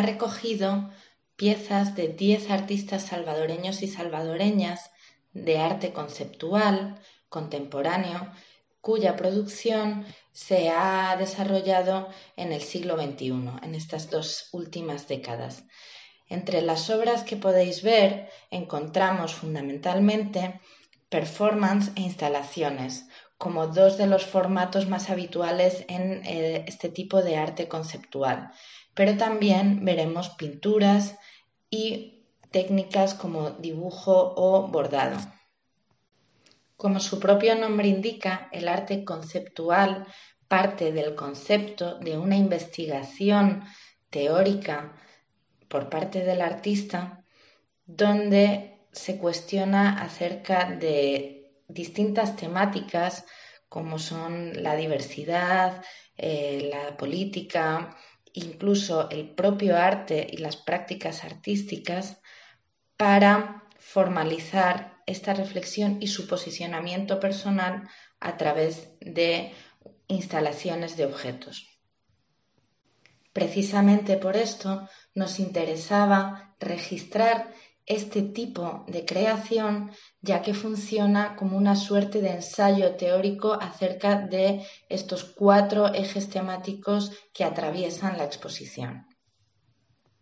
ha recogido piezas de 10 artistas salvadoreños y salvadoreñas de arte conceptual, contemporáneo, cuya producción se ha desarrollado en el siglo XXI, en estas dos últimas décadas. Entre las obras que podéis ver encontramos fundamentalmente performance e instalaciones, como dos de los formatos más habituales en eh, este tipo de arte conceptual. Pero también veremos pinturas y técnicas como dibujo o bordado. Como su propio nombre indica, el arte conceptual parte del concepto de una investigación teórica por parte del artista donde se cuestiona acerca de distintas temáticas como son la diversidad, eh, la política, incluso el propio arte y las prácticas artísticas para formalizar esta reflexión y su posicionamiento personal a través de instalaciones de objetos. Precisamente por esto nos interesaba registrar este tipo de creación ya que funciona como una suerte de ensayo teórico acerca de estos cuatro ejes temáticos que atraviesan la exposición.